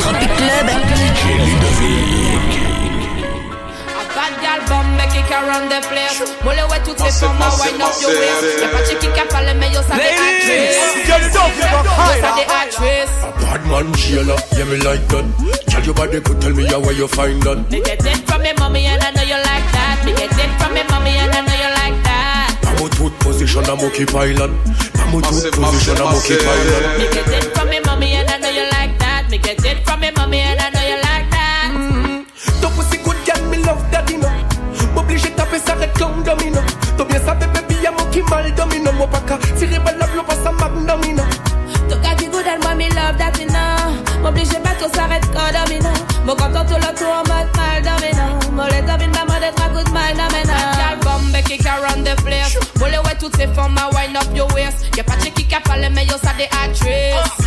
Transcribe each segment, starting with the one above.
Tropic Club. DJ Ludovick. Bad gal bombe qui run the place. Molle ouais toutes ces formes wind up your waist? Y'a pas de qui qui parle mais yo ça des actrices Yo ça des actrices A bad man jailer, yeah me like that. Tell your body could tell me how where you find that. Me get it from me mommy and I know you like that. Me get it from me mommy and I know you like that. Pamo tout position a monkey pilot. Pamo tout position a monkey pilot get it from me mommy and I know you like that. Mm-hmm. Ton pussy good girl, me love daddy no. M'oblige taper ça red comme domino. T'as bien ça baby, y'a mon qui mal domino. Mon pas qu'à tirer balle la blow pas ça magnomino Toka qui good and moi me love that you know. M'oblige pas tout s'arrête quand domino. Mon content tout le tour en mode mal domino. Mon les domine ma mode être à good mind domino. Gal bombe qui can run the place. Molle ouais toutes ces formes à wind up your waist. Y'a pas de qui qui parle mais yo ça des actrices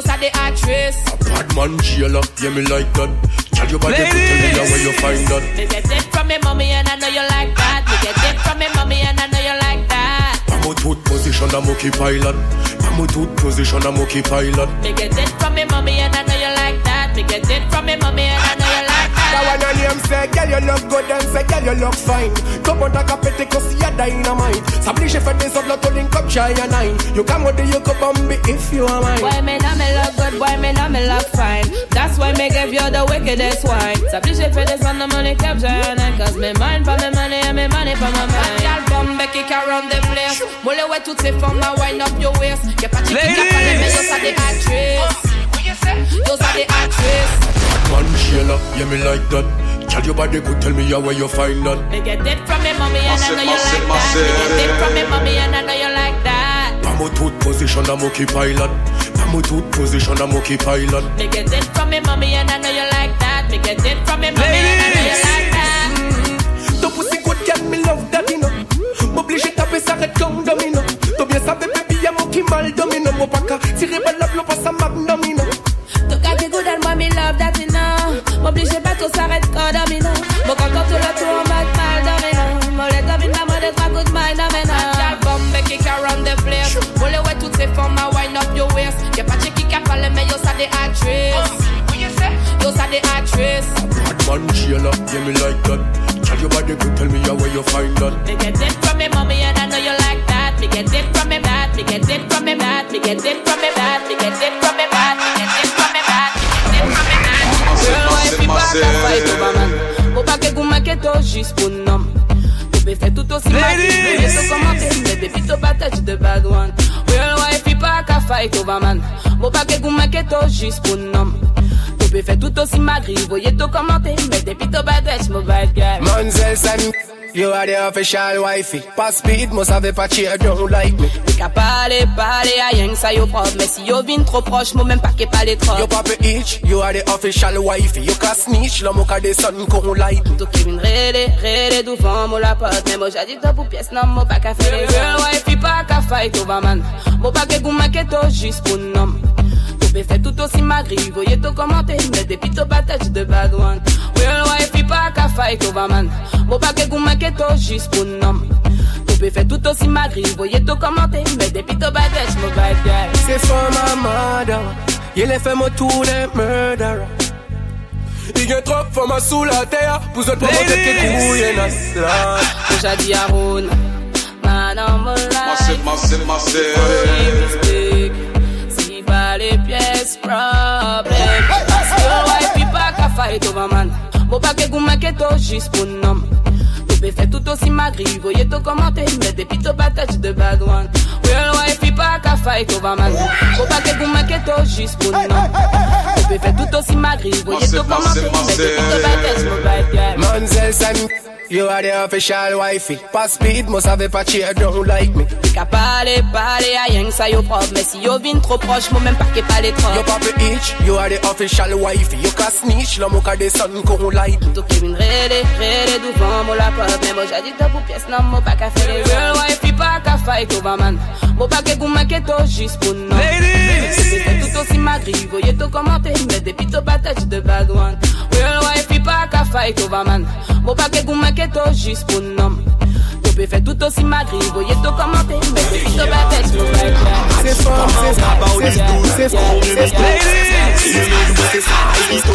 Yo ça des actrices A bad man jailer, yeah me like that. Tell your body could tell me where you find that. Me get it from me mommy and I know you like that. Me get it from me mommy and I know you like that. Pamo tout position a monkey pilot. Pamo tout position a monkey pilot. Me get it from me mommy and I know you like that. Me get it from me mommy and I know you like That that one on name say, girl you look good and say, girl you look fine. Top on ta capete cause y'a dynamite. S'oblige fait des autres là, to link up shy and nine You come with the you could bomb if you are mine. Why me not me look good, why me not me look fine. That's why me give you the wickedest wine. S'oblige fait des on the money capture and Cause me mind for me money and me money for my mind. Y'all bombe qui can run the place. Molle ouais toutes ces formes à wind up your waist. Y'a pas de qui qui parle mais yo ça des actrices Yo ça des actrices Man jailer, yeah me like that. Tell your body could tell me how where you find that. Me get it from me mommy and I know you like that. Me get it from me mommy and I know you like that. Pamo tout position a monkey pilot. Pamo tout position a monkey pilot. Me get it from me mommy and I know you like that. Me get it from me mommy and I know you like that. Ton pussy good girl, me love that, daddy no. M'oblige taper ça red comme domino. T'as bien ça baby, y'a mon qui mal domino. Mon pas qu'à tirer balle la know M'oblige pas tout s'arrête quand domino Mon content tout le tour en mode mal domino Mon les domine la mode être à good mind domino Gal bombe qui can run the place. Molle ouais toutes ces formes à wind up your waist. Y'a pas de qui qui parle mais yo ça des actrices. Yo ça des actrices. Bad man jailer, yeah me like that. Tell your body could tell me how where you find that. Me get it from me mommy and I know you like that. Me get it from me dad. Me get it from me dad. Me get it from me dad. Me get it from me Girl, why fi pas qu'à fight over man? Faut pas que gouma que to juste pour nom. Tu peux faire tout aussi mal. Tu peux commenter, mais depuis ton battage de bad one. Girl, why fi pas qu'à fight over man? Faut pas que gouma que to juste pour nom. Tu peux faire tout aussi magri, voyez tout commenter, mais depuis ton battage, mon bad guy. Manzel San, you are the official wifey. Pas speed, moi savais pas cheer, don't like me. T'es qu'à parler, parler à rien que ça yo propre Mais si yo vin trop proche, moi même pas qu'est pas les trop. Yo papa itch, you are the official wifey. You can snitch, l'homme au cas des sons qu'on like me. Toi qui vin rêler, rêler devant moi la pote Mais moi j'ai dit toi pour pièce, non moi pas qu'à faire les girl wife pas qu'à fight over man. Moi pas que goût maquetto juste pour nom Tu peux faire tout aussi magri, voyez tout commenter Mais depuis ton battage de bad one Real wife pas qu'à fight over man. Moi pas que goût maquetto juste pour nom Tu peux faire tout aussi magri, voyez tout commenter Mais depuis ton battage, mon bad guy C'est for my mother Il les fait moi tous les murderers. Il y a trop de femmes sous la terre. Pour autres pour monter que couilles dans la Déjà dit à Ron Madame Massive, massive, massive. Mistake Si pas les pièces problème. Parce que ouais puis pas qu'à fight over man Bon pas que goût maquetto juste pour nom Tu peux faire tout aussi magri. Voyez tout commenter Mais depuis ton battage de bad one Real wife puis pas qu'à fight over man Bon pas que goût maquetto juste pour nom Tu peux faire tout aussi magri. Voyez tout commenter Mais depuis ton battage mon bad guy Manzel San, you are the official wifey. Pas speed, must have a cheer, don't like me. T'es qu'à parler, parler à rien que ça yo propre Mais si yo vin trop proche, moi même pas qu'est pas les trop Yo papa itch, you are the official wifey. You can snitch, l'homme au cas des sons qu'on like me. Toi qui vin rêler, rêler devant moi la pote Mais moi j'ai dit toi pour pièce, non moi pas qu'à faire. Les real wife Puis pas qu'à fight over man Moi pas que goût maquetto oh, juste pour nom Ladies C'est tout aussi magri, voyez tout commenter Mais depuis ton battage de bad one Real wife puis pas qu'à fight over man Moi pas que goût maquetto juste pour nom Tu peux faire tout aussi magri, voyez tout commenter Mais depuis ton battage, mon bad guy C'est for about these dudes, come in this Ladies, you know c'est ça, ils sont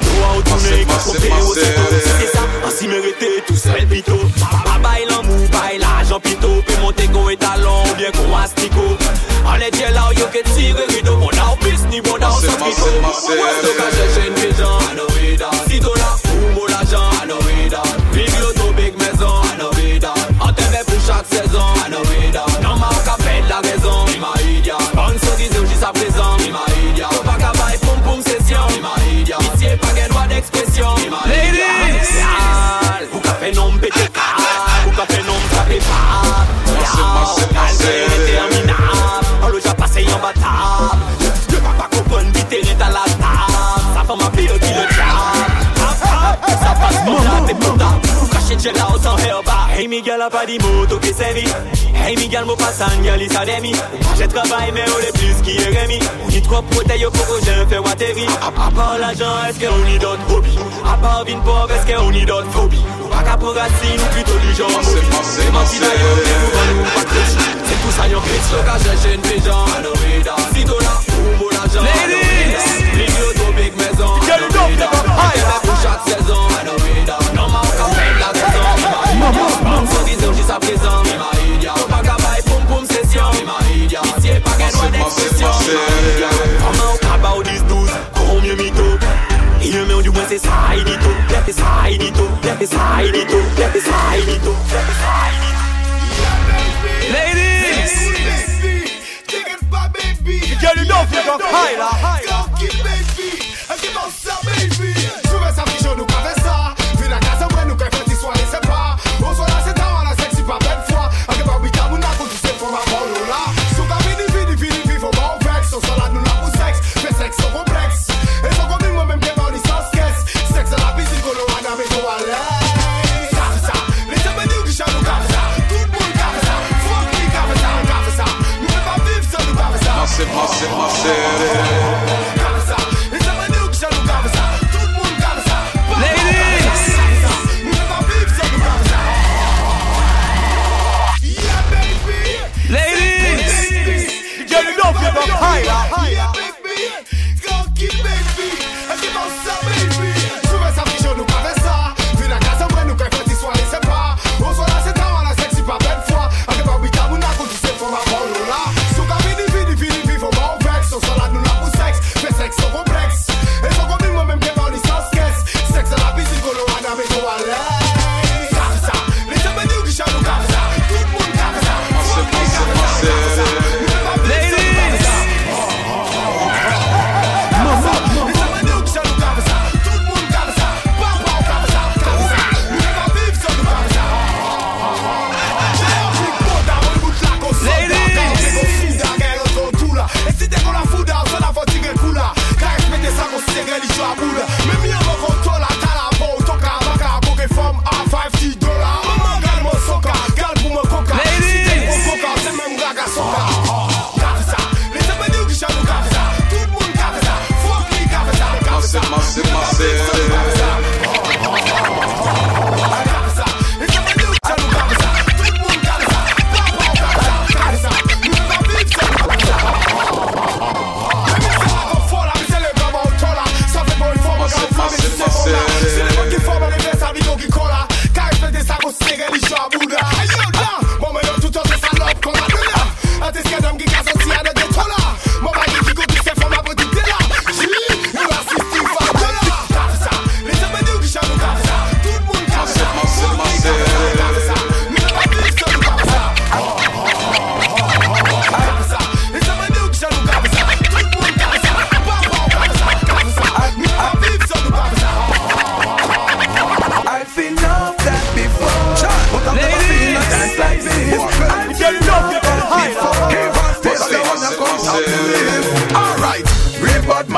Know how to make, compter au C'est ça, ainsi mérité, tout seul pito Pas bail l'amour, bail l'argent pito Peut monter qu'on est talent, bien qu'on astico On est tiens là, yo que tire rideau Bon là, pisse là, on s'en pito Ouais, c'est qu'à chercher Hey Miguel a pas dit mot, tout qui servi Hey Miguel mo pasan, gal isa demi J'ai travail mais on est plus qui est Rémi On y trop protéines au coco, j'ai fait wateri À part l'argent, est-ce qu'on y d'autres hobbies À part vin pauvre, est-ce qu'on y d'autres phobies Ou pas qu'à pour racine, ou plutôt du genre mobile C'est ma fille d'ailleurs, mais vous va nous pas cloche C'est tout ça yon glitch, le cas j'ai une pigeon Si t'as là, ou mon l'argent Ladies Big auto, big maison Get it up, get up, high pour chaque saison Non, sa prezan Ou pa kabay poum poum sesyon. Itye pa gen wè d'ekspresyon Koman ou kaba ou diz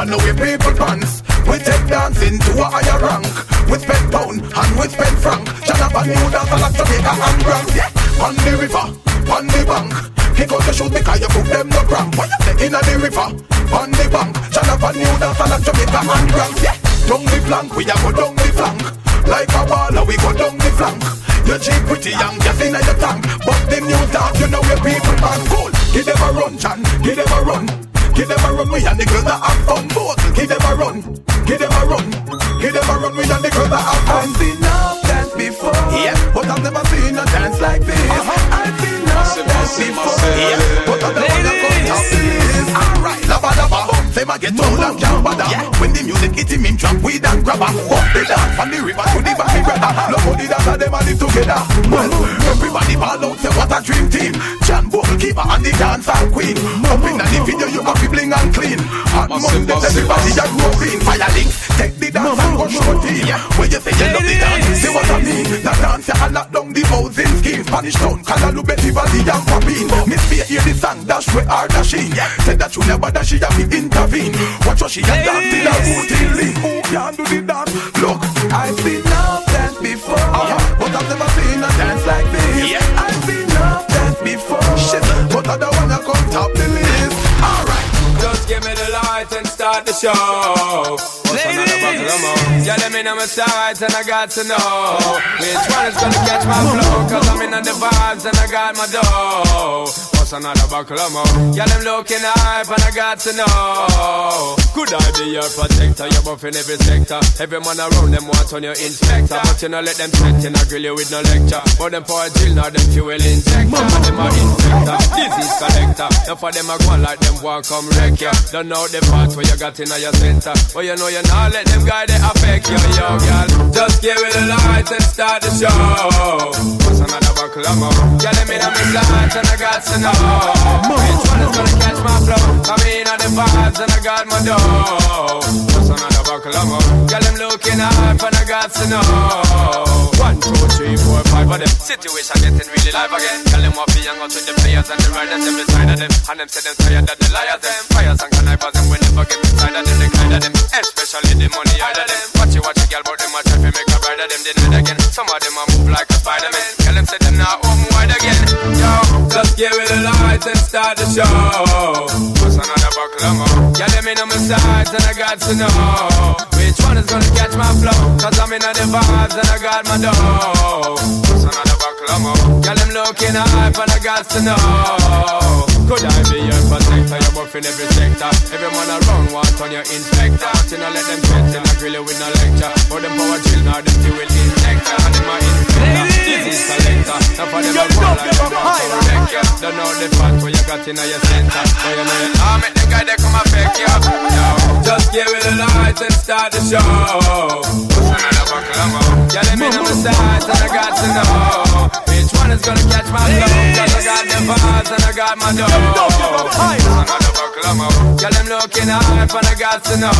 bad man, we people pants. We take dancing to a higher rank. We spend pound and we spend franc. Jonathan New dance a lot Jamaica and Grand. Yeah, on the river, on the bank. He goes to shoot because you put them no cramp. What you say in the river, on the bank. Jonathan New dance a lot Jamaica and Grand. Yeah, down the flank, we a go down the flank. like a now we go down the flank. Your jeep pretty young, gas in your tank, but them new dog, you know where people are cool. Give them a run, John, give them a run. Give them a run, we and the girls that have fun. Both, give them a run, give them a run, give them a run, we and the girls that have fun. I've seen enough dance before, yeah, but I've never seen a dance like this. Uh-huh. I've seen enough dance before, yeah, but I've never come top this. Alright, lava lava, them a get old and bother. When the music hit him in drop, weed and grabber. Up the dance from the river to the valley brother. Look how the dance them a live together. Well, everybody ball out, say what a dream team. John Bull keeper and the dancer queen. Up in the video, you got bling and clean. Hot Monday, everybody a grow. Fire links, take the dance and go show team. When you say you love the dance, see what I mean. The dance you lock down the housing scheme. Spanish town, Calalu, Betty Valley and Papine. Miss Fear hear the song, dash where are dashing. Said that you never dash, she have to intervene. Watch what she a dance till her routine lean. Who can do the dance? Look, I've seen enough dance before, uh-huh. but I've never seen a dance like this. I've seen enough dance before, shit, but I don't wanna come top the list. Alright. Just give me the light and start the show. What's another buckle of more? Yeah, let me know my sides and I got to know which one is gonna catch my flow. Cause I'm in the vibes and I got my dough. What's another buckle of more? Yeah, them looking hype and I got to know. Could I be your protector? You're buff in every sector. Every man around them want on your inspector. But you know, let them set in, I grill you with no lecture. But them for a drill, now them fuel injector. And them are infector, disease collector. Now for them, I go like them walk come wreck ya. Don't know the parts where you got in your center. But you know you not let them guide it affect you, yo, girl. Just give it a light and start the show. Another buckle of more? Yeah, me know me lights and I got to know. Which one is gonna catch my flow? I'm in on the vibes and I got my dough. What's another buckle of more? Yeah, them looking hype and I got to know. One, two, three, four, five of them. Situation getting really live again. Tell them what be young out with the players and the riders them beside of them. And them say them tired of the liars them. Fires and connivers and we never get inside of them. The kind of them, especially the money out of them. Watch you watch a girl, but them a try to make a bride of them. It again. Some of them a move like just give it a light and start the show. What's another buckle more? Yeah, them in on my sides and I got to know which one is gonna catch my flow. Cause I'm in on the vibes and I got my dough. What's another buckle more? Yeah, them looking hype and I got to know. Could I be your protector? You're buff in every sector. Every man around want on your inspector. You know let them set in a grill with no lecture. But them power chill now, them fuel injector. And them a inspector, disease collector. Now for them a go like them want wreck ya. Don't know the fact where you got in your center. But you know you ah, make them guy they come affect you. Yo, just give it a light and start the show. What's another buckle of more? Yeah, let me know my sides and I got to know one it's gonna catch my love. Cause I got them bars and I got my dough I got a buckle of mo Girl, I'm looking hard but I got to know.